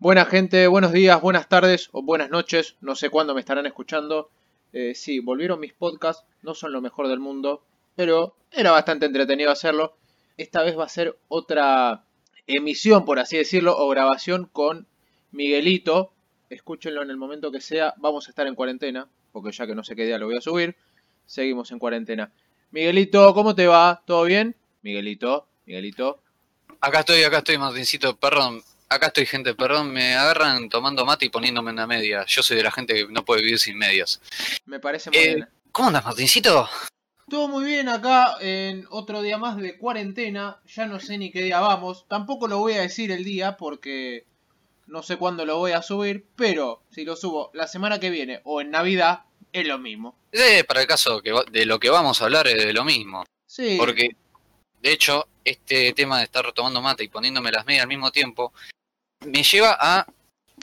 Buena gente, buenos días, buenas tardes o buenas noches, no sé cuándo me estarán escuchando. Eh, sí, volvieron mis podcasts, no son lo mejor del mundo, pero era bastante entretenido hacerlo. Esta vez va a ser otra emisión, por así decirlo, o grabación con Miguelito. Escúchenlo en el momento que sea, vamos a estar en cuarentena, porque ya que no sé qué día lo voy a subir, seguimos en cuarentena. Miguelito, ¿cómo te va? ¿Todo bien? Miguelito, Miguelito. Acá estoy, acá estoy, Martincito, perdón. Acá estoy, gente, perdón, me agarran tomando mate y poniéndome una media. Yo soy de la gente que no puede vivir sin medias. Me parece muy Eh, bien. ¿Cómo andas, Martincito? Todo muy bien acá en otro día más de cuarentena. Ya no sé ni qué día vamos. Tampoco lo voy a decir el día porque no sé cuándo lo voy a subir. Pero si lo subo la semana que viene o en Navidad, es lo mismo. Eh, para el caso que va- de lo que vamos a hablar es de lo mismo. Sí. Porque, de hecho, este tema de estar tomando mate y poniéndome las medias al mismo tiempo me lleva a,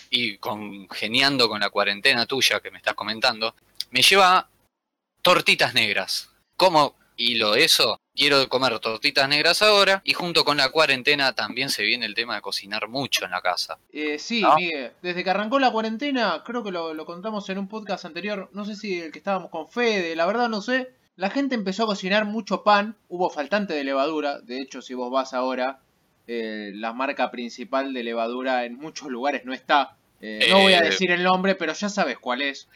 y congeniando con la cuarentena tuya que me estás comentando, me lleva a tortitas negras. ¿Cómo hilo eso? Quiero comer tortitas negras ahora y junto con la cuarentena también se viene el tema de cocinar mucho en la casa. Eh, sí, ¿No? Miguel. Desde que arrancó la cuarentena, creo que lo, lo contamos en un podcast anterior. No sé si el que estábamos con Fede, la verdad no sé. La gente empezó a cocinar mucho pan. Hubo faltante de levadura. De hecho, si vos vas ahora, eh, la marca principal de levadura en muchos lugares no está. Eh, no voy a Eh, decir el nombre, pero ya sabes cuál es.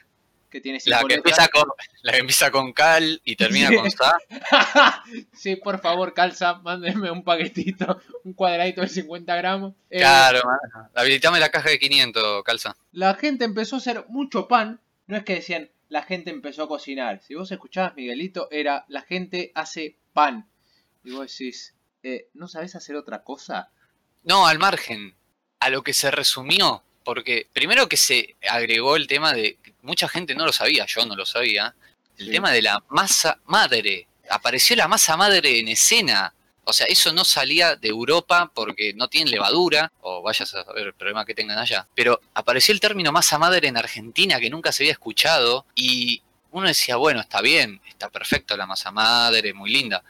Que tiene La que, empieza con, la que empieza con cal y termina Sí. con sa. sí, por favor, calza, mándenme un paquetito, un cuadradito de 50 gramos. Eh, Claro, habilitame la caja de 500, calza. la gente empezó a hacer mucho pan. No es que decían la gente empezó a cocinar. Si vos escuchabas Miguelito, era la gente hace pan. Y vos decís, eh, ¿no sabés hacer otra cosa? No, al margen, a lo que se resumió, porque primero que se agregó el tema de, mucha gente no lo sabía, yo no lo sabía, el Sí. tema de la masa madre. Apareció la masa madre en escena. O sea, eso no salía de Europa porque no tienen levadura, o vayas a saber el problema que tengan allá. Pero apareció el término masa madre en Argentina que nunca se había escuchado y uno decía, bueno, está bien, está perfecto la masa madre, muy linda.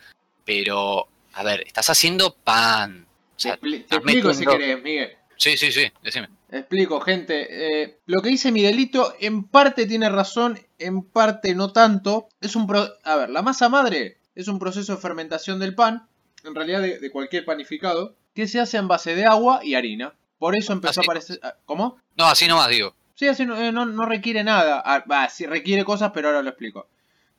Pero, a ver, estás haciendo pan. O sea, te expli- te estás explico si querés, Miguel. Sí, sí, sí, decime. Explico, gente. Eh, lo que dice Miguelito en parte tiene razón, en parte no tanto. Es un pro- a ver, la masa madre es un proceso de fermentación del pan, en realidad de, de cualquier panificado, que se hace en base de agua y harina. Por eso empezó Así. a aparecer. ah, ¿Cómo? No, así nomás digo. Sí, así no, eh, no- no requiere nada. Ah, va, sí requiere cosas, pero ahora lo explico.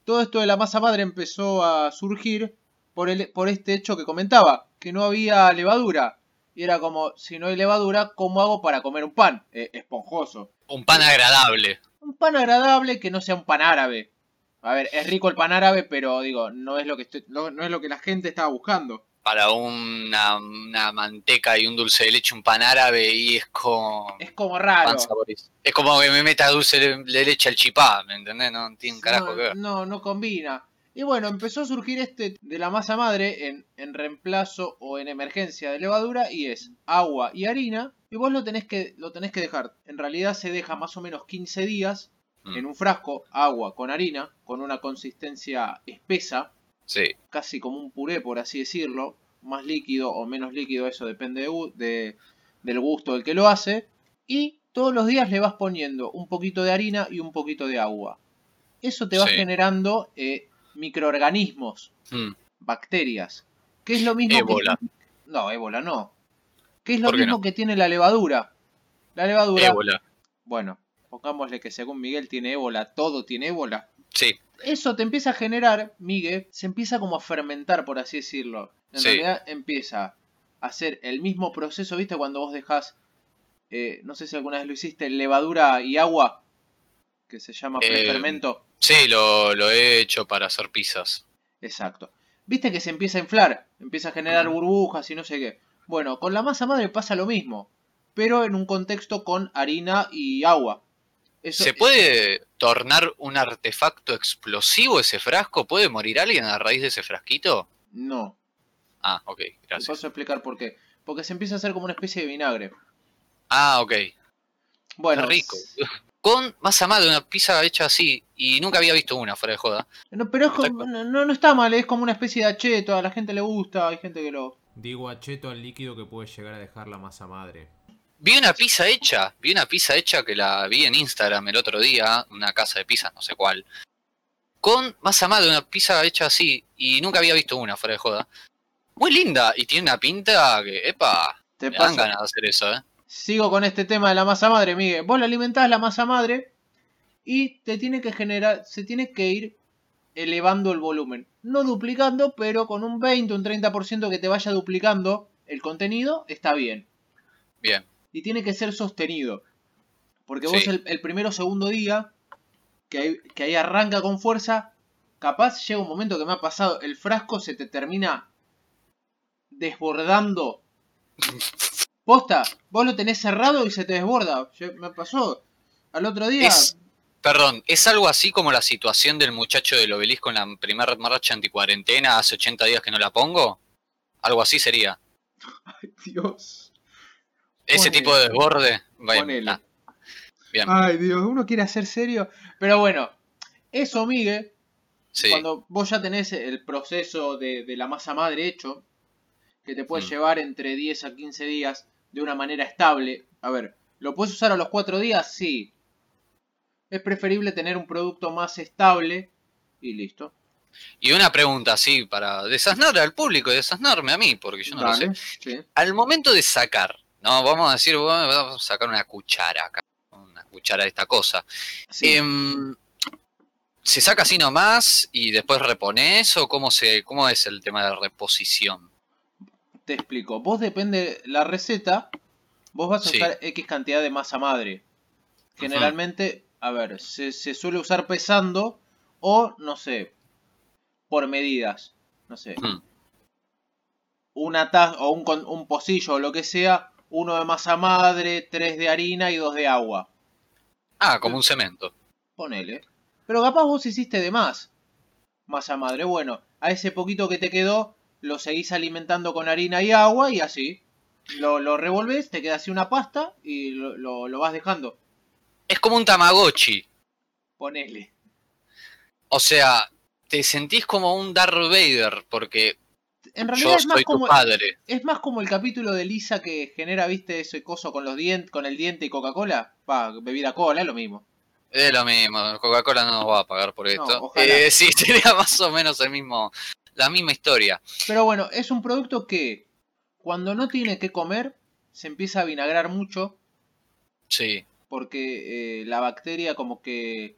Todo esto de la masa madre empezó a surgir por, el, por este hecho que comentaba, que no había levadura. Y era como, si no hay levadura, ¿cómo hago para comer un pan? Eh, esponjoso. Un pan agradable. Un pan agradable que no sea un pan árabe. A ver, es rico el pan árabe, pero digo, no es lo que estoy- no, no es lo que la gente estaba buscando. Para una, una manteca y un dulce de leche, un pan árabe, y es como. Es como raro. Es como que me meta dulce de de leche al chipá, ¿me entendés? No tiene un carajo no, que ver. no, no combina. Y bueno, empezó a surgir este de la masa madre en, en reemplazo o en emergencia de levadura y es agua y harina. Y vos lo tenés que, lo tenés que dejar. En realidad se deja más o menos 15 días Mm. en un frasco, agua con harina, con una consistencia espesa, Sí. casi como un puré por así decirlo. Más líquido o menos líquido, eso depende de de- del gusto del que lo hace. Y todos los días le vas poniendo un poquito de harina y un poquito de agua. Eso te va Sí. generando eh, microorganismos, Mm. bacterias. Que es lo mismo Ébola. que. No, ébola no. Que es lo ¿Por qué mismo no? que tiene la levadura. La levadura. Ébola. Bueno, pongámosle que según Miguel tiene ébola, todo tiene ébola. Sí. Eso te empieza a generar, Miguel, se empieza como a fermentar, por así decirlo. En Sí. realidad empieza a hacer el mismo proceso, ¿viste? Cuando vos dejás, eh, no sé si alguna vez lo hiciste, levadura y agua, que se llama Eh, prefermento. Sí, lo, lo he hecho para hacer pizzas. Exacto. Viste que se empieza a inflar, empieza a generar burbujas y no sé qué. Bueno, con la masa madre pasa lo mismo, pero en un contexto con harina y agua. Eso- ¿Se puede tornar un artefacto explosivo ese frasco? ¿Puede morir alguien a raíz de ese frasquito? No, Ah, ok, te gracias. paso a explicar por qué. Porque se empieza a hacer como una especie de vinagre. Ah, ok. Bueno, Qué rico. Con masa madre, una pizza hecha así. Y nunca había visto una fuera de joda. No, pero es como- no, no está mal, es como una especie de acheto, a la gente le gusta, hay gente que lo... Digo acheto al líquido que puede llegar a dejar la masa madre. Vi una pizza hecha, vi una pizza hecha que la vi en Instagram el otro día, una casa de pizza, no sé cuál, con masa madre, una pizza hecha así, y nunca había visto una fuera de joda. Muy linda, y tiene una pinta que, epa, Te me dan ganas de hacer eso, ¿eh? Sigo con este tema de la masa madre, Miguel. Vos le alimentás la masa madre y te tiene que generar, se tiene que ir elevando el volumen. No duplicando, pero con un 20, un 30% que te vaya duplicando el contenido, está bien. Bien, Y tiene que ser sostenido. Porque vos el, el primero o segundo día, que ahí, que ahí arranca con fuerza, capaz llega un momento que me ha pasado, el frasco se te termina desbordando. Posta, vos lo tenés cerrado y se te desborda. Yo- me pasó al otro día. Es- Perdón, ¿es algo así como la situación del muchacho del obelisco en la primera marcha anticuarentena hace 80 días que no la pongo? Algo así sería. Dios. Ese Ponele. tipo de desborde. Bueno, Ponele. ah, bien, Ay, Dios, uno quiere hacer serio. Pero bueno, eso, Miguel, sí. cuando vos ya tenés el proceso de, de la masa madre hecho, que te puede Mm. llevar entre 10 a 15 días de una manera estable. A ver, ¿lo puedes usar a los 4 días? Sí. Es preferible tener un producto más estable y listo. Y una pregunta así para desasnar al público y desasnarme a mí, porque yo no lo sé. Sí. Al momento de sacar, no, vamos a decir, bueno, vamos a sacar una cuchara acá, una cuchara de esta cosa. Sí. Em, ¿Se saca así nomás y después repones o cómo se, cómo es el tema de reposición? Te explico. Vos depende la receta, vos vas a Sí. usar X cantidad de masa madre. Generalmente, a ver, se, se suele usar pesando o, no sé, por medidas. No sé, Hmm, una taza o un, un pocillo o lo que sea, uno de masa madre, tres de harina y dos de agua. Ah, como un cemento. Ponele. Pero capaz vos hiciste de más. Masa madre. Bueno, a ese poquito que te quedó, lo seguís alimentando con harina y agua y así. Lo, lo revolves, te queda así una pasta y lo, lo- lo vas dejando. Es como un Tamagotchi. Ponele. O sea, te sentís como un Darth Vader porque En realidad yo es más, soy tu como, padre. es más como el capítulo de Lisa que genera, viste, ese coso con los dientes, con el diente y Coca-Cola. Pa, bebida cola, es lo mismo. Es lo mismo, Coca-Cola no nos va a pagar por esto. Eh, sí, sería más o menos el mismo, la misma historia. Pero bueno, es un producto que cuando no tiene que comer, se empieza a vinagrar mucho Sí, porque eh, la bacteria como que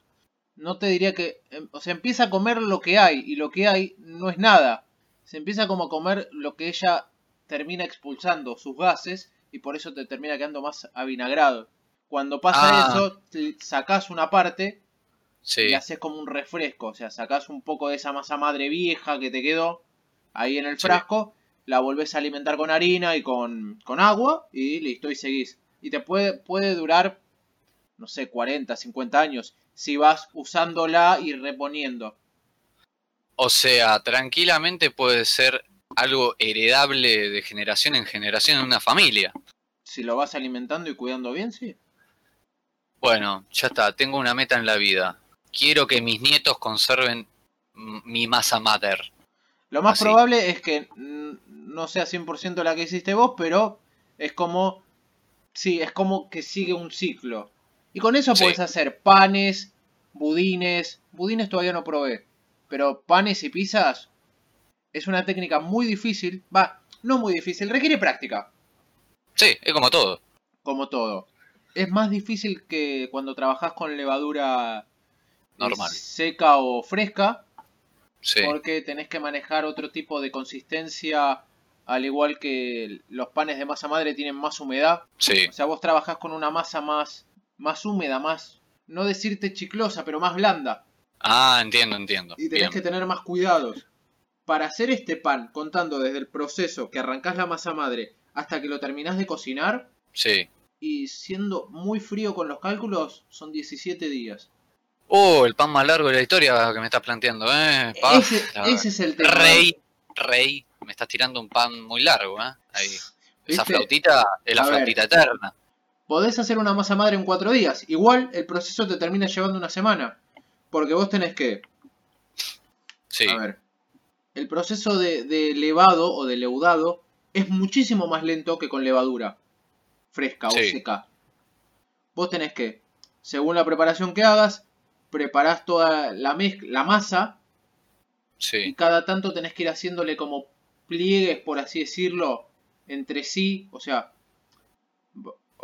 no te diría que em, o sea empieza a comer lo que hay y lo que hay no es nada se empieza como a comer lo que ella termina expulsando sus gases y por eso te termina quedando más avinagrado cuando pasa Ah. eso te sacás una parte sí. y haces como un refresco o sea sacás un poco de esa masa madre vieja que te quedó ahí en el Sí. frasco la volvés a alimentar con harina y con, con agua y listo y seguís y te puede, puede durar no sé, 40, 50 años, si vas usándola y reponiendo. O sea, tranquilamente puede ser algo heredable de generación en generación en una familia. Si lo vas alimentando y cuidando bien, sí. Bueno, ya está, tengo una meta en la vida. Quiero que mis nietos conserven mi masa mater. Lo más Así. probable es que no sea 100% la que hiciste vos, pero es como... Sí, es como que sigue un ciclo. Y con eso Sí. podés hacer panes, budines. Budines todavía no probé. Pero panes y pizzas es una técnica muy difícil. Va, no muy difícil, requiere práctica. Sí, es como todo. como todo. Es más difícil que cuando trabajas con levadura Normal. seca o fresca, Sí, porque tenés que manejar otro tipo de consistencia, al igual que los panes de masa madre tienen más humedad. sí, O sea, vos trabajás con una masa más, más húmeda, más, no decirte chiclosa, pero más blanda. Ah, entiendo, entiendo. Y tenés Bien. que tener más cuidados. Para hacer este pan, contando desde el proceso que arrancás la masa madre hasta que lo terminás de cocinar, Sí. y siendo muy frío con los cálculos, son 17 días. Oh, el pan más largo de la historia que me estás planteando, eh. Pa, ese, es el tema. Rey, rey, me estás tirando un pan muy largo, ¿eh? Ahí. Esa ¿Viste? flautita es la A ver. flautita eterna. Podés hacer una masa madre en 4 días. Igual el proceso te termina llevando una semana. Porque vos tenés que... Sí, A ver. El proceso de, de levado o de leudado es muchísimo más lento que con levadura. fresca o Sí. seca. Vos tenés que, según la preparación que hagas, preparás toda la, mezcla, la masa y cada tanto tenés que ir haciéndole como pliegues, por así decirlo, entre sí. O sea,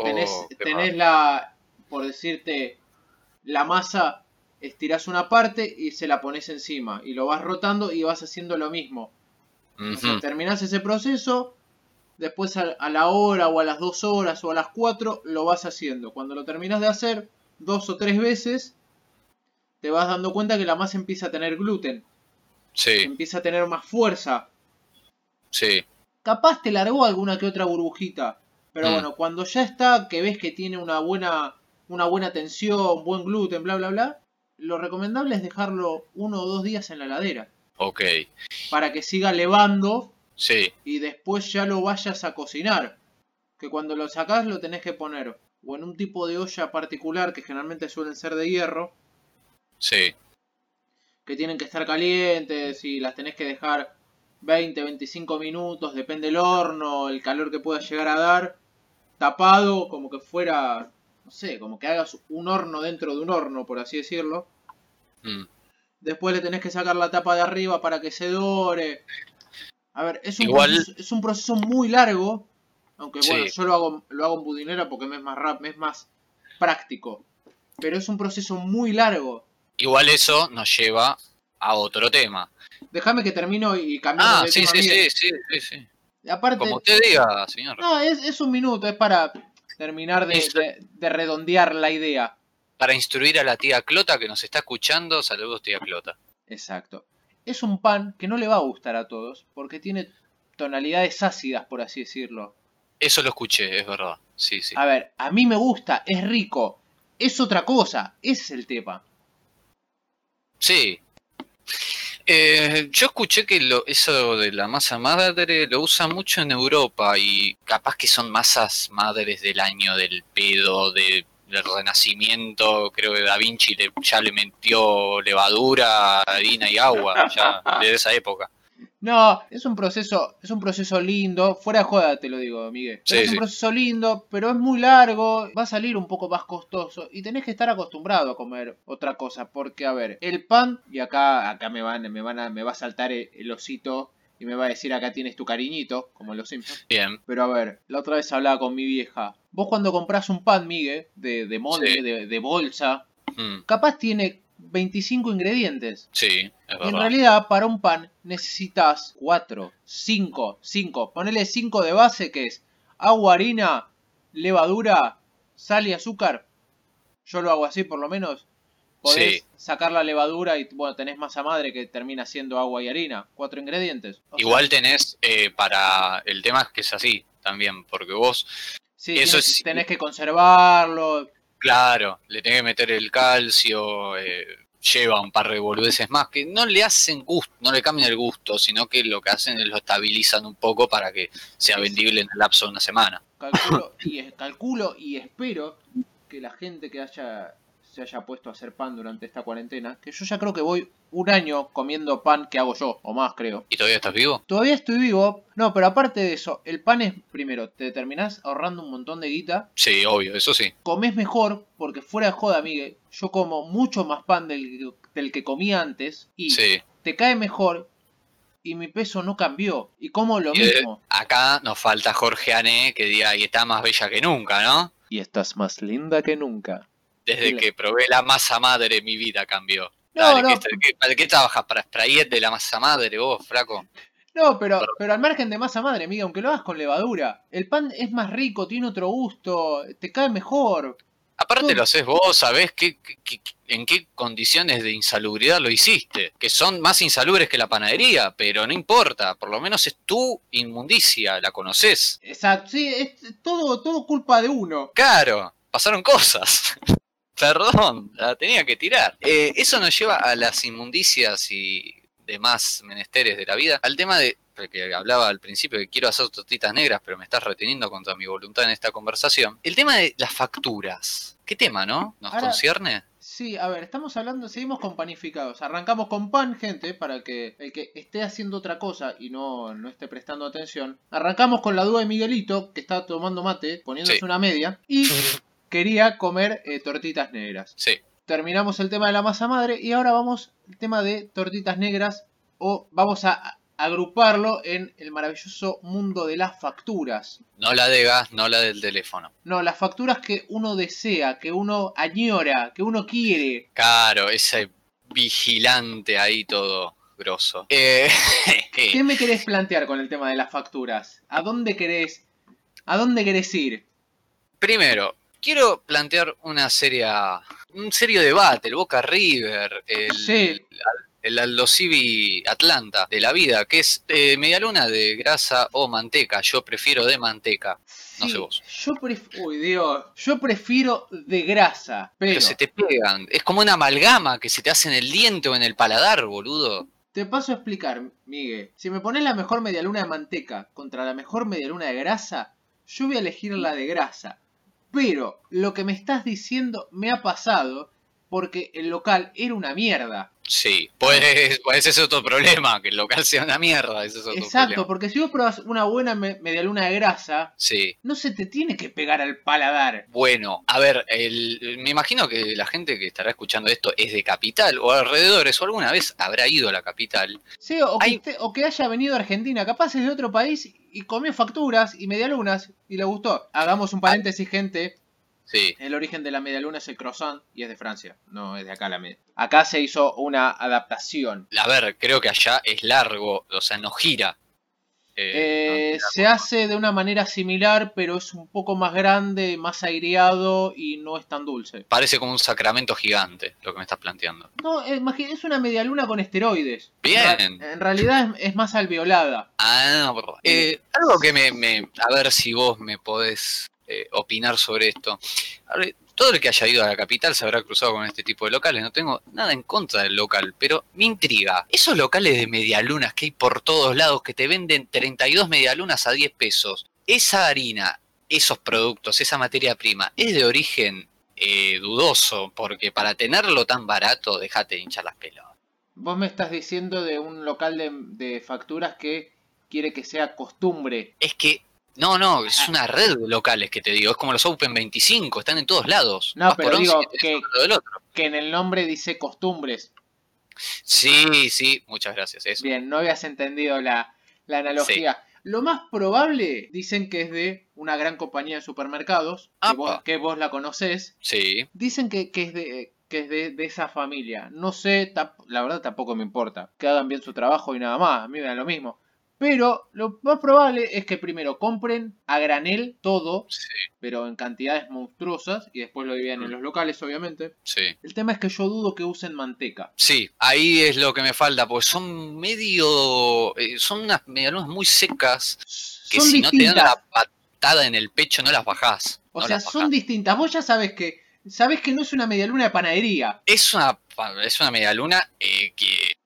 tenés, Oh, tenés mal. la, por decirte, la masa, estirás una parte y se la pones encima. Y lo vas rotando y vas haciendo lo mismo. O sea, Ujú. terminás ese proceso, después a, a la hora o a las dos horas o a las cuatro lo vas haciendo. Cuando lo terminas de hacer dos o tres veces, te vas dando cuenta que la masa empieza a tener gluten, Sí, empieza a tener más fuerza. sí. Capaz te largó alguna que otra burbujita, pero Mm. bueno, cuando ya está, que ves que tiene una buena, una buena tensión, buen gluten, bla bla bla, lo recomendable es dejarlo uno o dos días en la heladera Ok. para que siga levando Sí. y después ya lo vayas a cocinar. Que cuando lo sacás lo tenés que poner o en un tipo de olla particular que generalmente suelen ser de hierro, Sí. que tienen que estar calientes y las tenés que dejar 20, 25 minutos, depende del horno, el calor que pueda llegar a dar, tapado como que fuera, no sé, como que hagas un horno dentro de un horno, por así decirlo. Mm. Después le tenés que sacar la tapa de arriba para que se dore. A ver, es un, Igual- proceso, es un proceso muy largo. Aunque Sí. bueno, yo lo hago, lo hago en budinera porque me es más rap, me es más práctico. Pero es un proceso muy largo. Igual eso nos lleva a otro tema. Déjame que termino y cambiamos Ah, de sí, tema, sí, sí, sí, sí, sí. Aparte, Como usted diga, señor. no, es, es un minuto, es para terminar de- de redondear la idea. Para instruir a la tía Clota que nos está escuchando, saludos tía Clota. Exacto. Es un pan que no le va a gustar a todos, porque tiene tonalidades ácidas, por así decirlo. Eso lo escuché, es verdad. Sí, sí. A ver, a mí me gusta, es rico, es otra cosa, ese es el tema. Sí. Eh, yo escuché que lo, eso de la masa madre lo usan mucho en Europa y capaz que son masas madres del año del pedo, de- del renacimiento. Creo que Da Vinci le- ya le metió levadura, harina y agua, ya de esa época. No, es un proceso, es un proceso lindo, fuera de joda te lo digo, Miguel. Sí, es un sí. proceso lindo, pero es muy largo, va a salir un poco más costoso y tenés que estar acostumbrado a comer otra cosa, porque a ver, el pan y acá acá me van me van a me va a saltar el, el osito y me va a decir acá tienes tu cariñito, como en los Simpsons. Bien, Pero a ver, la otra vez hablaba con mi vieja. Vos cuando compras un pan, Miguel, de, de molde, Sí. de, de bolsa, mm, capaz tiene 25 ingredientes. sí, es Y en verdad. realidad, para un pan necesitas 4, 5, 5. Ponele 5 de base, que es agua, harina, levadura, sal y azúcar. Yo lo hago así, por lo menos. Podés Sí. sacar la levadura y, bueno, tenés masa madre que termina siendo agua y harina. Cuatro ingredientes. O sea, Igual tenés eh, para el tema es que es así también, porque vos sí, eso es- tenés que conservarlo. Claro, le tenés que meter el calcio, eh, lleva un par de boludeces más que no le hacen gusto, no le cambian el gusto, sino que lo que hacen es lo estabilizan un poco para que sea vendible en el lapso de una semana. Calculo y, calculo y espero que la gente que haya se haya puesto a hacer pan durante esta cuarentena, que yo ya creo que voy un año comiendo pan que hago yo, o más creo. ¿Y todavía estás vivo? Todavía estoy vivo, no, pero aparte de eso, el pan es, primero, te terminás ahorrando un montón de guita, Sí, obvio, eso sí. comes mejor, porque fuera de joda, Miguel, yo como mucho más pan del, del que comía antes, y Sí. te cae mejor, y mi peso no cambió, y como lo Y, eh, mismo. Acá nos falta Jorge Ané que diga, y está más bella que nunca, ¿no? Y estás más linda que nunca. Desde que probé la masa madre mi vida cambió. No, Dale, no. ¿qué, ¿Para qué trabajas? ¿Para sprayet de la masa madre vos, flaco? No, pero, pero al margen de masa madre, amiga, aunque lo hagas con levadura, el pan es más rico, tiene otro gusto, te cae mejor. Aparte lo haces vos, sabés qué, qué- qué- en qué condiciones de insalubridad lo hiciste, que son más insalubres que la panadería, pero no importa, por lo menos es tu inmundicia, la conoces. Exacto, sí, es todo, todo culpa de uno. Claro, pasaron cosas. Perdón, la tenía que tirar. Eh, eso nos lleva a las inmundicias y demás menesteres de la vida, al tema de que hablaba al principio que quiero hacer tortitas negras, pero me estás reteniendo contra mi voluntad en esta conversación. El tema de las facturas. ¿Qué tema, no? ¿Nos Ahora- concierne? Sí, a ver, estamos hablando, seguimos con panificados. Arrancamos con pan, gente, para que el que esté haciendo otra cosa y no, no esté prestando atención. Arrancamos con la duda de Miguelito, que está tomando mate, poniéndose Sí. una media, y quería comer eh, tortitas negras. Sí. Terminamos el tema de la masa madre y ahora vamos al tema de tortitas negras o vamos a agruparlo en el maravilloso mundo de las facturas. No la de gas, no la del teléfono. No, las facturas que uno desea, que uno añora, que uno quiere. Claro, ese vigilante ahí todo grosso. Eh, ¿Qué me querés plantear con el tema de las facturas? ¿A dónde querés, a dónde querés ir? primero, quiero plantear una seria, un serio debate, el Boca River, el, Sí. el Aldo Civi Atlanta de la vida, que es eh, medialuna de grasa o manteca. Yo prefiero de manteca. No sé vos. Yo prefiero, uy Dios, yo prefiero de grasa, pero, Pero se te pegan. Es como una amalgama que se te hace en el diente o en el paladar, boludo. te paso a explicar, Miguel. Si me pones la mejor medialuna de manteca contra la mejor medialuna de grasa, yo voy a elegir la de grasa. Pero lo que me estás diciendo me ha pasado porque el local era una mierda. Sí, pues, pues ese es otro problema, que el local sea una mierda. Ese es otro Exacto, problema. porque si vos probas una buena me- medialuna de grasa, Sí. no se te tiene que pegar al paladar. Bueno, a ver, el, me imagino que la gente que estará escuchando esto es de capital o alrededores o alguna vez habrá ido a la capital. Sí, o que, Hay- esté- o que haya venido a Argentina, capaz es de otro país y comió facturas y medialunas y le gustó. Hagamos un paréntesis, gente. Sí, El origen de la medialuna es el croissant y es de Francia, no es de acá la media. Acá se hizo una adaptación. a ver, creo que allá es largo, o sea, no gira. Eh, Eh, no se hace de una manera similar, pero es un poco más grande, más aireado y no es tan dulce. Parece como un sacramento gigante lo que me estás planteando. No, eh, es una medialuna con esteroides. Bien. En, realidad es, es más alveolada. Ah, no. Eh, algo que me, me- A ver si vos me podés eh, opinar sobre esto. Ver, todo el que haya ido a la capital se habrá cruzado con este tipo de locales. No tengo nada en contra del local, pero me intriga. Esos locales de medialunas que hay por todos lados que te venden 32 medialunas a 10 pesos. Esa harina, esos productos, esa materia prima, es de origen eh, dudoso, porque para tenerlo tan barato, dejate de hinchar las pelotas. Vos me estás diciendo de un local de, de facturas que quiere que sea costumbre. Es que, no, no, es una red de locales que te digo. Es como los Open 25, están en todos lados. No, Vas pero por digo que- uno del otro. Que en el nombre dice costumbres. Sí, sí, muchas gracias. Eso. Bien, no habías entendido la, la analogía. Lo más probable, dicen que es de una gran compañía de supermercados, que vos, que vos la conocés. Sí, Dicen que, que es, de, que es de, de esa familia. No sé, la verdad tampoco me importa. Que hagan bien su trabajo y nada más, a mí me da lo mismo. Pero lo más probable es que primero compren a granel todo, sí, pero en cantidades monstruosas, y después lo dividan en los locales, obviamente. sí. El tema es que yo dudo que usen manteca. Sí, ahí es lo que me falta, porque son medio. eh, son unas medialunas muy secas que Son si no te dan la patada en el pecho no las bajás. O no sea, son distintas. Vos ya sabes que. Sabes que no es una medialuna de panadería. Es una, es una medialuna eh, que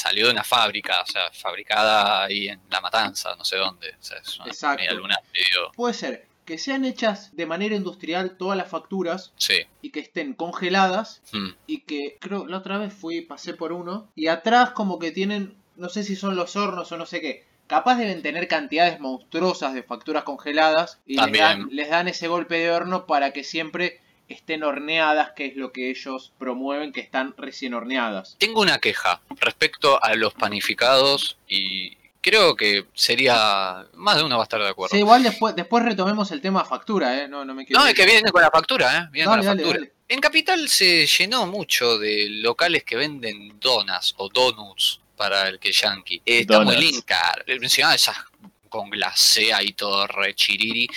salió de una fábrica, o sea, fabricada ahí en La Matanza, no sé dónde. O sea, es una Exacto. medio. Puede ser que sean hechas de manera industrial todas las facturas Sí. y que estén congeladas mm. y que creo la otra vez fui pasé por uno y atrás como que tienen no sé si son los hornos o no sé qué capaz deben tener cantidades monstruosas de facturas congeladas y les dan, les dan ese golpe de horno para que siempre estén horneadas que es lo que ellos promueven que están recién horneadas Tengo una queja respecto a los panificados y creo que sería. Más de uno va a estar de acuerdo. sí, igual después después retomemos el tema factura eh no no me quiero No, es que viene con la factura, ¿eh? Viene Dale, con la factura. dale. En Capital se llenó mucho de locales que venden donas o donuts para el que yankee. Eh, está muy cara. Encima esas con glacea y todo re chiriri.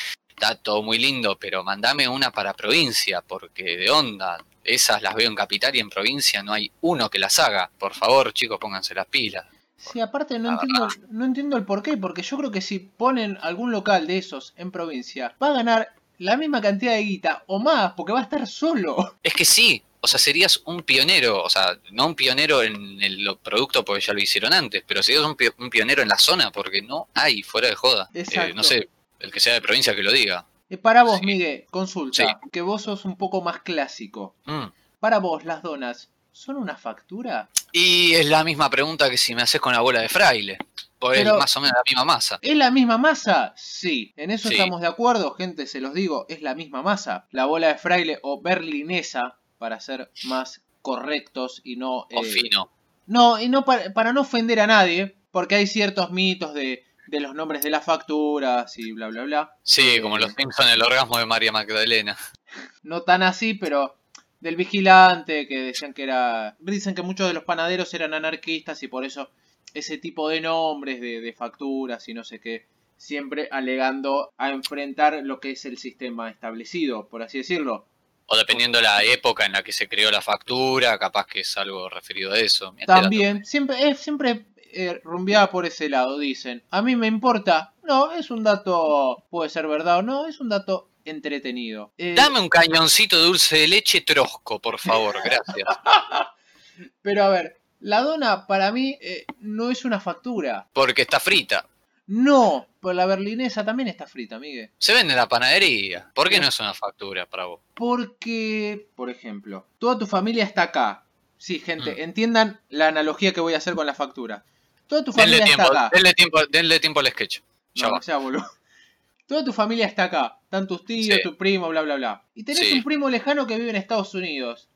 Está todo muy lindo, pero mandame una para provincia, porque de onda. Esas las veo en Capital y en provincia no hay uno que las haga. Por favor, chicos, pónganse las pilas. Sí, aparte no entiendo, no entiendo el porqué, porque yo creo que si ponen algún local de esos en provincia, va a ganar la misma cantidad de guita o más, porque va a estar solo. Es que sí, o sea, serías un pionero, o sea, no un pionero en el producto porque ya lo hicieron antes, pero serías un pionero en la zona porque no hay fuera de joda. Eh, Exacto. no sé, el que sea de provincia que lo diga. Eh, para vos, Sí. Miguel, consulta, Sí. que vos sos un poco más clásico. Mm, para vos, las donas, ¿son una factura? Y es la misma pregunta que si me haces con la bola de fraile. Pero- es más o menos la misma masa. ¿Es la misma masa? Sí. En eso Sí. estamos de acuerdo, gente, se los digo, es la misma masa. La bola de fraile o berlinesa, para ser más correctos y no... O eh, fino. No, y no para, para no ofender a nadie, porque hay ciertos mitos de, de los nombres de las facturas y bla, bla, bla. Sí, como los Simpson, el orgasmo de María Magdalena. No tan así, pero del vigilante, que decían que era... Dicen que muchos de los panaderos eran anarquistas y por eso ese tipo de nombres de, de facturas y no sé qué, siempre alegando a enfrentar lo que es el sistema establecido, por así decirlo. O dependiendo la época en la que se creó la factura, capaz que es algo referido a eso. También, siempre, es siempre eh, rumbeada por ese lado, dicen. A mí me importa. No, es un dato, puede ser verdad o no, es un dato entretenido. Eh, Dame un cañoncito de dulce de leche trosco, por favor, gracias. Pero a ver, la dona para mí eh, no es una factura. Porque está frita. No, pues la berlinesa también está frita, Miguel. Se vende en la panadería. ¿Por qué no es una factura para vos? Porque, por ejemplo, toda tu familia está acá. Sí, gente, Mm. entiendan la analogía que voy a hacer con la factura. Toda tu Denle familia tiempo, está acá. denle tiempo, denle tiempo al sketch. Ya No, va. sea boludo. Toda tu familia está acá. Están tus tíos, Sí. tu primo, bla, bla, bla. Y tenés Sí. un primo lejano que vive en Estados Unidos.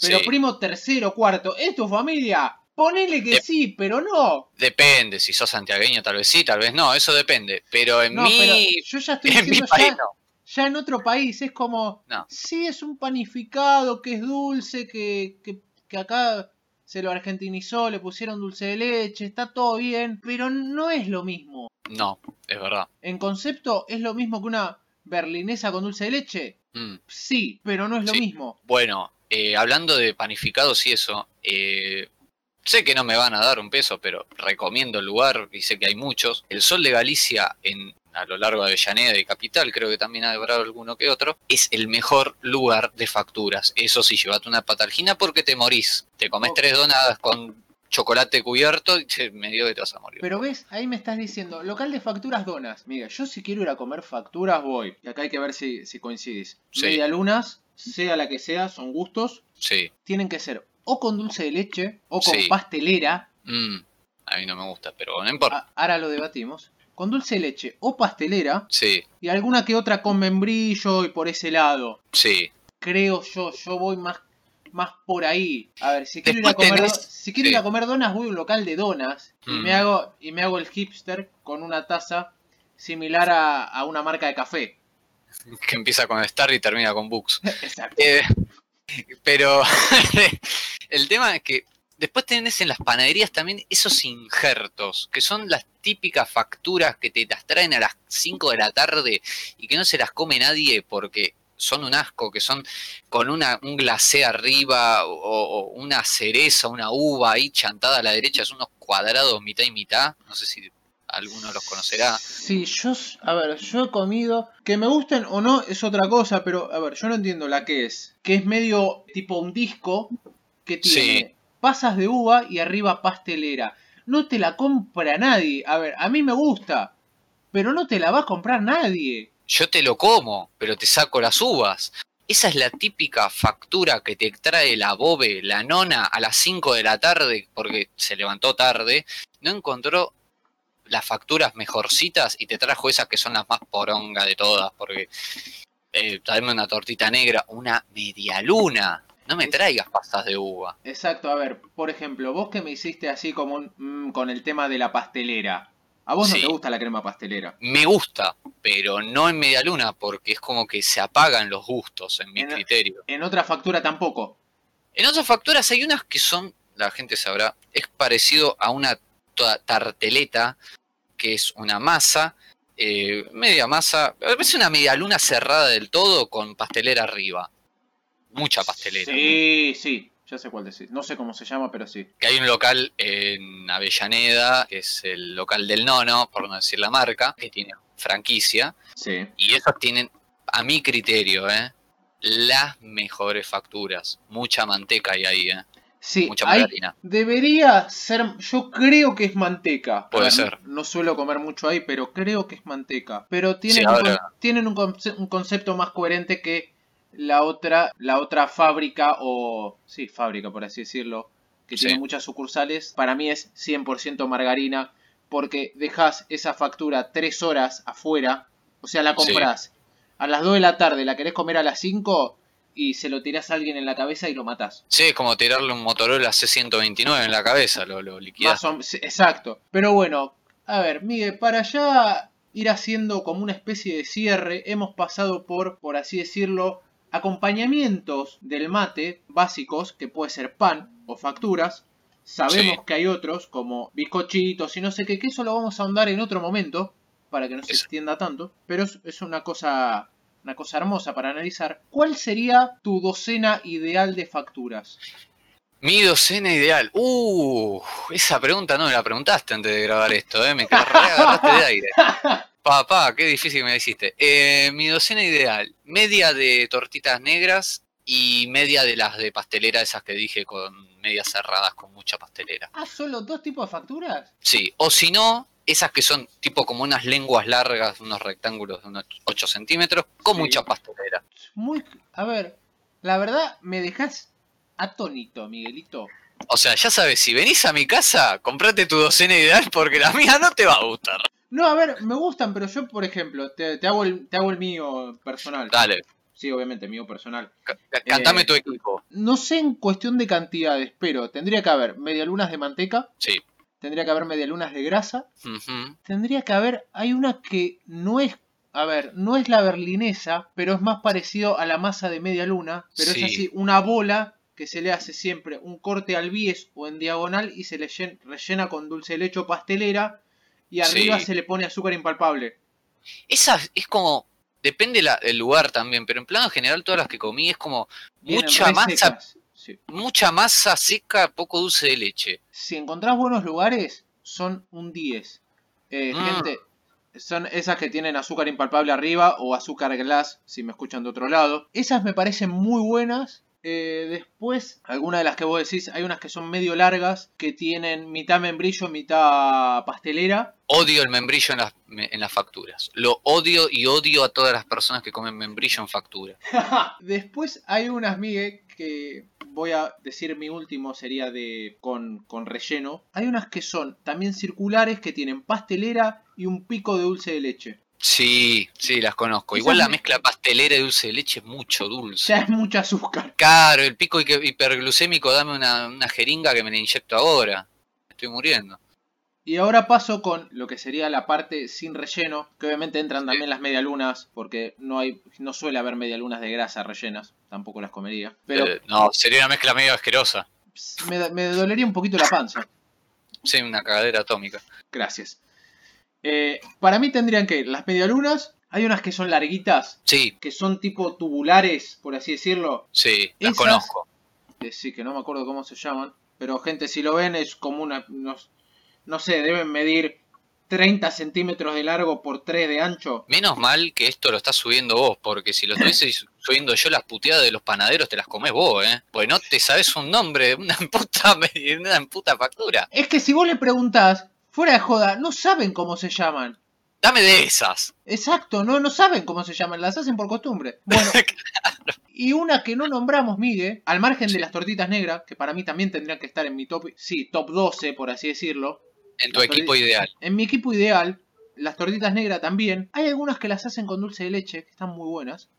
Pero Sí. primo tercero, cuarto, ¿es tu familia? Ponele que Dep- sí, pero no. Depende, si sos santiagueño tal vez sí, tal vez no, eso depende. Pero en No, mi, pero yo ya estoy en mi país ya, no. ya en otro país. Es como, No. sí, es un panificado, que es dulce, que, que, que acá se lo argentinizó, le pusieron dulce de leche, está todo bien, pero no es lo mismo. No, es verdad. En concepto, ¿es lo mismo que una berlinesa con dulce de leche? Mm. Sí, pero no es lo Sí. mismo. Bueno, eh, hablando de panificados y eso, eh, sé que no me van a dar un peso, pero recomiendo el lugar y sé que hay muchos. El Sol de Galicia en a lo largo de Avellaneda y Capital, creo que también habrá alguno que otro, es el mejor lugar de facturas. Eso sí, llévate una patalgina porque te morís. Te comes Oh. tres donadas con chocolate cubierto y che, medio que te vas a morir. Pero ves, ahí me estás diciendo, local de facturas donas. Mira, yo si quiero ir a comer facturas voy. Y acá hay que ver si, si coincidís. Sí. Media lunas, sea la que sea, son gustos. Sí. Tienen que ser o con dulce de leche o con Sí. pastelera. Mm, a mí no me gusta, pero no importa. A- ahora lo debatimos. Con dulce de leche o pastelera. Sí, Y alguna que otra con membrillo y por ese lado. sí. Creo yo, yo voy más, más por ahí. A ver, si quiero, ir a, comer, tenés- si quiero ir a comer donas, voy a un local de donas. Y, Mm. me hago, y me hago el hipster con una taza similar a, a una marca de café. Que empieza con Star y termina con Books. Exacto. Eh, pero el tema es que después tenés en las panaderías también esos injertos, que son las típicas facturas que te las traen a las 5 de la tarde y que no se las come nadie porque son un asco, que son con una, un glacé arriba o, o una cereza, una uva ahí chantada a la derecha, son unos cuadrados mitad y mitad, no sé si alguno los conocerá. Sí, yo, a ver, yo he comido, que me gusten o no es otra cosa, pero a ver, yo no entiendo la que es, que es medio tipo un disco que tiene Sí. Pasas de uva y arriba pastelera. No te la compra nadie. A ver, a mí me gusta, pero no te la va a comprar nadie. yo te lo como, pero te saco las uvas. Esa es la típica factura que te trae la bobe, la nona, a las 5 de la tarde, porque se levantó tarde, no encontró las facturas mejorcitas y te trajo esas que son las más poronga de todas, porque eh, traeme una tortita negra, una media luna. No me traigas pastas de uva. Exacto, a ver, por ejemplo, vos que me hiciste así como un, mm, con el tema de la pastelera. A vos no te gusta la crema pastelera. Me gusta, pero no en media luna, porque es como que se apagan los gustos en mi En- criterio. En otra factura tampoco. En otras facturas hay unas que son, la gente sabrá, es parecido a una tarteleta, que es una masa, eh, media masa, es una media luna cerrada del todo con pastelera arriba. Mucha pastelera. Sí, sí, ya sé cuál decís. No sé cómo se llama, pero sí. Que hay un local en Avellaneda, que es el local del nono, por no decir la marca, que tiene franquicia, Sí. y esos tienen, a mi criterio, eh, las mejores facturas. Mucha manteca hay ahí, eh. Sí, Mucha hay- debería ser, yo creo que es manteca. Puede ver, ser. No, no suelo comer mucho ahí, pero creo que es manteca. Pero tienen, Sí, un, tienen un, conce- un concepto más coherente que la otra, la otra fábrica o, sí, fábrica por así decirlo, que Sí. tiene muchas sucursales, para mí es 100% margarina porque dejas esa factura tres horas afuera, o sea, la Sí. compras a las 2 de la tarde, la querés comer a las 5 y se lo tirás a alguien en la cabeza y lo matás. Sí, es como tirarle un Motorola C129 en la cabeza, lo, lo liquidás. O- exacto. Pero bueno, a ver, Miguel, para ya ir haciendo como una especie de cierre, hemos pasado por, por así decirlo, acompañamientos del mate básicos, que puede ser pan o facturas. Sabemos Sí. que hay otros, como bizcochitos y no sé qué, que eso lo vamos a ahondar en otro momento, para que no se Eso. extienda tanto. Pero es, es una cosa. Una cosa hermosa para analizar. ¿Cuál sería tu docena ideal de facturas? Mi docena ideal. Uh, esa pregunta no me la preguntaste antes de grabar esto, ¿eh? Me agarraste de aire. Papá, qué difícil me hiciste. Eh, mi docena ideal. Media de tortitas negras y media de las de pastelera, esas que dije con medias cerradas, con mucha pastelera. ¿Ah, solo dos tipos de facturas? Sí, o si no, esas que son tipo como unas lenguas largas, unos rectángulos de unos 8 centímetros, con Sí. mucha pastelera. Muy. A ver, la verdad me dejas atónito, Miguelito. O sea, ya sabes, si venís a mi casa, comprate tu docena ideal porque la mía no te va a gustar. No, a ver, me gustan, pero yo, por ejemplo, te, te hago, el, te hago el mío personal. Dale, Sí, obviamente, mío personal. ca- ca- cantame Eh, tu equipo. No sé en cuestión de cantidades, pero tendría que haber medialunas de manteca, Sí. tendría que haber medialunas de grasa, Ujú. tendría que haber. Hay una que no es. A ver, no es la berlinesa, pero es más parecido a la masa de media luna, pero Sí. es así, una bola que se le hace siempre un corte al bies o en diagonal y se le llen- rellena con dulce de leche pastelera y arriba Sí. se le pone azúcar impalpable. Esa es como. Depende la- del lugar también, pero en plano general todas las que comí es como Vienen mucha masa. Sí. mucha masa seca, poco dulce de leche. Si encontrás buenos lugares, son un 10. Eh, Mm. Gente, son esas que tienen azúcar impalpable arriba o azúcar glass, si me escuchan de otro lado. Esas me parecen muy buenas. Eh, después, algunas de las que vos decís, hay unas que son medio largas, que tienen mitad membrillo, mitad pastelera. Odio el membrillo en las, me- en las facturas. Lo odio y odio a todas las personas que comen membrillo en factura. Después hay unas, Miguel, que voy a decir mi último sería de con, con relleno. Hay unas que son también circulares, que tienen pastelera y un pico de dulce de leche. Sí, sí, las conozco. Igual la me- mezcla pastelera y dulce de leche es mucho dulce. Ya es mucho azúcar. Claro, el pico hiper- hiperglucémico, dame una, una jeringa que me la inyecto ahora. Estoy muriendo. Y ahora paso con lo que sería la parte sin relleno, que obviamente entran Sí. también las medialunas, porque no hay, no suele haber medialunas de grasa rellenas, tampoco las comería. Pero Eh, no, sería una mezcla medio asquerosa. me, me dolería un poquito la panza. Sí, una cagadera atómica. Gracias. Eh, para mí tendrían que ir las medialunas, hay unas que son larguitas, Sí, que son tipo tubulares, por así decirlo. sí, las Esas- conozco. Eh, sí, que no me acuerdo cómo se llaman. Pero gente, si lo ven es como una... No, no sé, deben medir 30 centímetros de largo por 3 de ancho. Menos mal que esto lo estás subiendo vos, porque si lo estuviese subiendo yo, las puteadas de los panaderos te las comés vos, ¿eh? Porque no te sabes un nombre de una puta, una puta factura. Es que si vos le preguntás, fuera de joda, no saben cómo se llaman. Dame de esas. Exacto, no, no saben cómo se llaman, las hacen por costumbre. Bueno, y una que no nombramos, Migue, al margen de las tortitas negras, que para mí también tendrían que estar en mi top, sí, top 12, por así decirlo. En tu Las equipo ideal. En mi equipo ideal, las tortitas negras también. Hay algunas que las hacen con dulce de leche, que están muy buenas.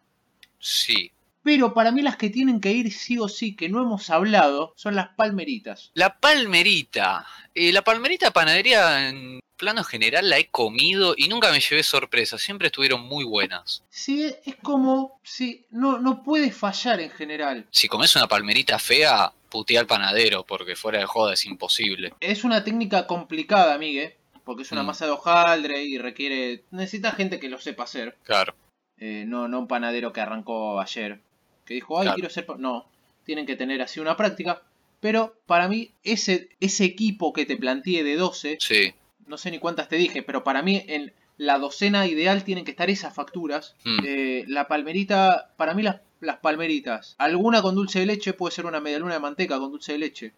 Sí. Pero para mí las que tienen que ir sí o sí, que no hemos hablado, son las palmeritas. La palmerita. Eh, la palmerita panadería en plano general la he comido y nunca me llevé sorpresa. Siempre estuvieron muy buenas. Sí, es como, sí, no, no puede fallar en general. Si comes una palmerita fea, putea al panadero, porque fuera de joda es imposible. Es una técnica complicada, Migue, porque es una Mm. masa de hojaldre y requiere, necesita gente que lo sepa hacer. Claro. Eh, no, no un panadero que arrancó ayer, que dijo, ay, Claro. quiero ser... pa-". No, tienen que tener así una práctica. Pero para mí, ese, ese equipo que te planteé de 12, Sí. no sé ni cuántas te dije, pero para mí en la docena ideal tienen que estar esas facturas. Mm. Eh, la palmerita, para mí las, las palmeritas, alguna con dulce de leche, puede ser una medialuna de manteca con dulce de leche.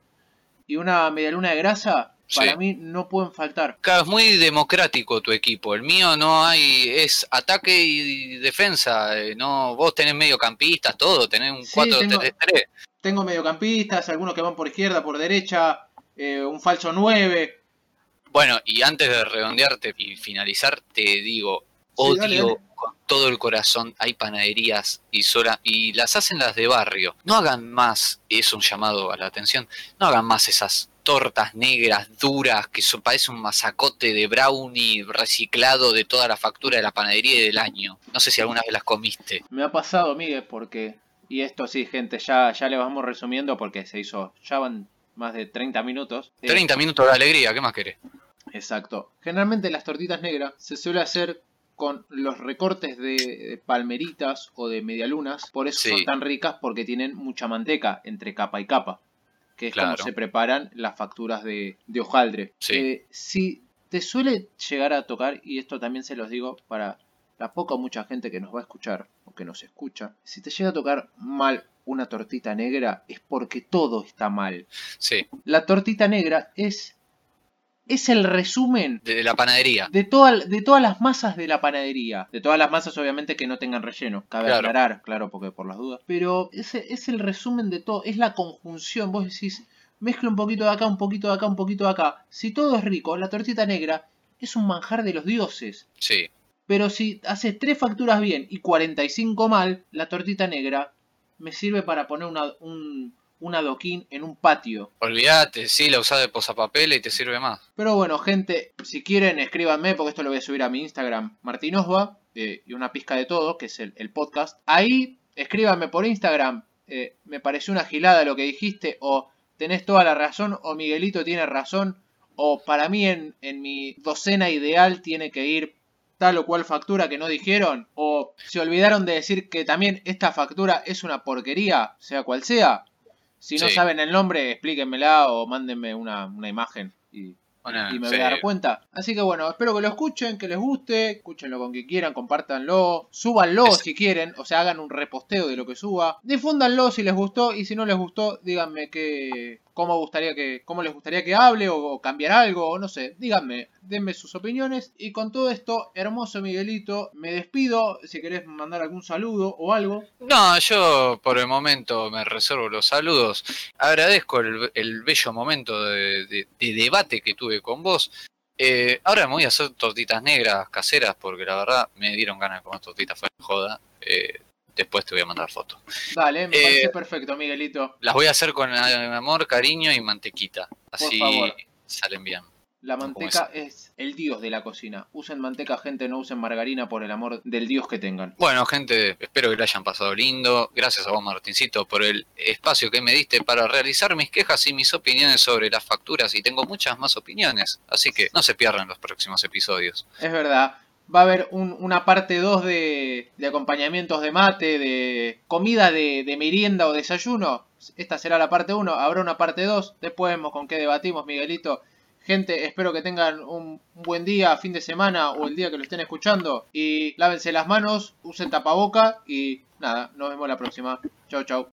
Y una medialuna de grasa, para Sí. mí no pueden faltar. Claro, es muy democrático tu equipo. El mío no hay, es ataque y defensa. eh, No, vos tenés mediocampistas, todo, tenés un Sí, 4-3-3. Tengo mediocampistas, algunos que van por izquierda, por derecha, eh, un falso 9. Bueno, y antes de redondearte y finalizar, te digo, Sí, odio dale, dale. con todo el corazón, hay panaderías y sola, y las hacen las de barrio. No hagan más, es un llamado a la atención, no hagan más esas tortas negras, duras, que son, parece un masacote de brownie reciclado de toda la factura de la panadería y del año. No sé si alguna vez las comiste. Me ha pasado, Miguel, porque... Y esto sí, gente, ya, ya le vamos resumiendo porque se hizo... Ya van más de 30 minutos. Eh, 30 minutos de alegría, ¿qué más querés? Exacto. Generalmente las tortitas negras se suele hacer con los recortes de, de palmeritas o de medialunas. Por eso Sí. son tan ricas porque tienen mucha manteca entre capa y capa. Que es Claro. como se preparan las facturas de, de hojaldre. Sí. Eh, si te suele llegar a tocar, y esto también se los digo para la poca o mucha gente que nos va a escuchar o que nos escucha, si te llega a tocar mal una tortita negra es porque todo está mal. Sí, La tortita negra es, es el resumen de la panadería. de, toda- de todas las masas de la panadería. De todas las masas, obviamente, que no tengan relleno. Cabe Claro. aclarar, claro, porque por las dudas. Pero ese es el resumen de todo. Es la conjunción. Vos decís, mezcla un poquito de acá, un poquito de acá, un poquito de acá. Si todo es rico, la tortita negra es un manjar de los dioses. Sí, Pero si haces tres facturas bien y 45 mal, la tortita negra me sirve para poner una, un, un adoquín en un patio. olvídate, sí, la usás de posapapel y te sirve más. Pero bueno, gente, si quieren, escríbanme, porque esto lo voy a subir a mi Instagram, Martinosba, eh, y una pizca de todo, que es el, el podcast. Ahí, escríbanme por Instagram, eh, me pareció una gilada lo que dijiste, o tenés toda la razón, o Miguelito tiene razón, o para mí en, en mi docena ideal tiene que ir tal o cual factura que no dijeron, o se olvidaron de decir que también esta factura es una porquería, sea cual sea. Si no Sí. saben el nombre, explíquenmela o mándenme una, una imagen y Bueno, y me sí. voy a dar cuenta. Así que bueno, espero que lo escuchen, que les guste, escúchenlo con quien quieran, compártanlo, súbanlo Es- si quieren, o sea, hagan un reposteo de lo que suba, difúndanlo si les gustó y si no les gustó, díganme que cómo gustaría que cómo les gustaría que hable o, cambiar algo o no sé, díganme, denme sus opiniones y con todo esto, hermoso Miguelito, me despido, si querés mandar algún saludo o algo. No, yo por el momento me reservo los saludos. Agradezco el, el bello momento de, de- de debate que tuve con vos. Eh, ahora me voy a hacer tortitas negras caseras porque la verdad me dieron ganas de comer tortitas de joda. Eh, después te voy a mandar fotos. Dale, me Eh, parece perfecto, Miguelito. Las voy a hacer con amor, cariño y mantequita. Así salen bien. La ¿Cómo manteca es el dios de la cocina. Usen manteca, gente, no usen margarina por el amor del dios que tengan. Bueno, gente, espero que la hayan pasado lindo. Gracias a vos, Martincito, por el espacio que me diste para realizar mis quejas y mis opiniones sobre las facturas. Y tengo muchas más opiniones, así que no se pierdan los próximos episodios. Es verdad. Va a haber un- una parte 2 de, de acompañamientos de mate, de comida de, de merienda o desayuno. Esta será la parte 1. Habrá una parte 2. Después vemos con qué debatimos, Miguelito. Gente, espero que tengan un un buen día, fin de semana o el día que lo estén escuchando. Y lávense las manos, usen tapaboca y nada, nos vemos la próxima. Chau, chau.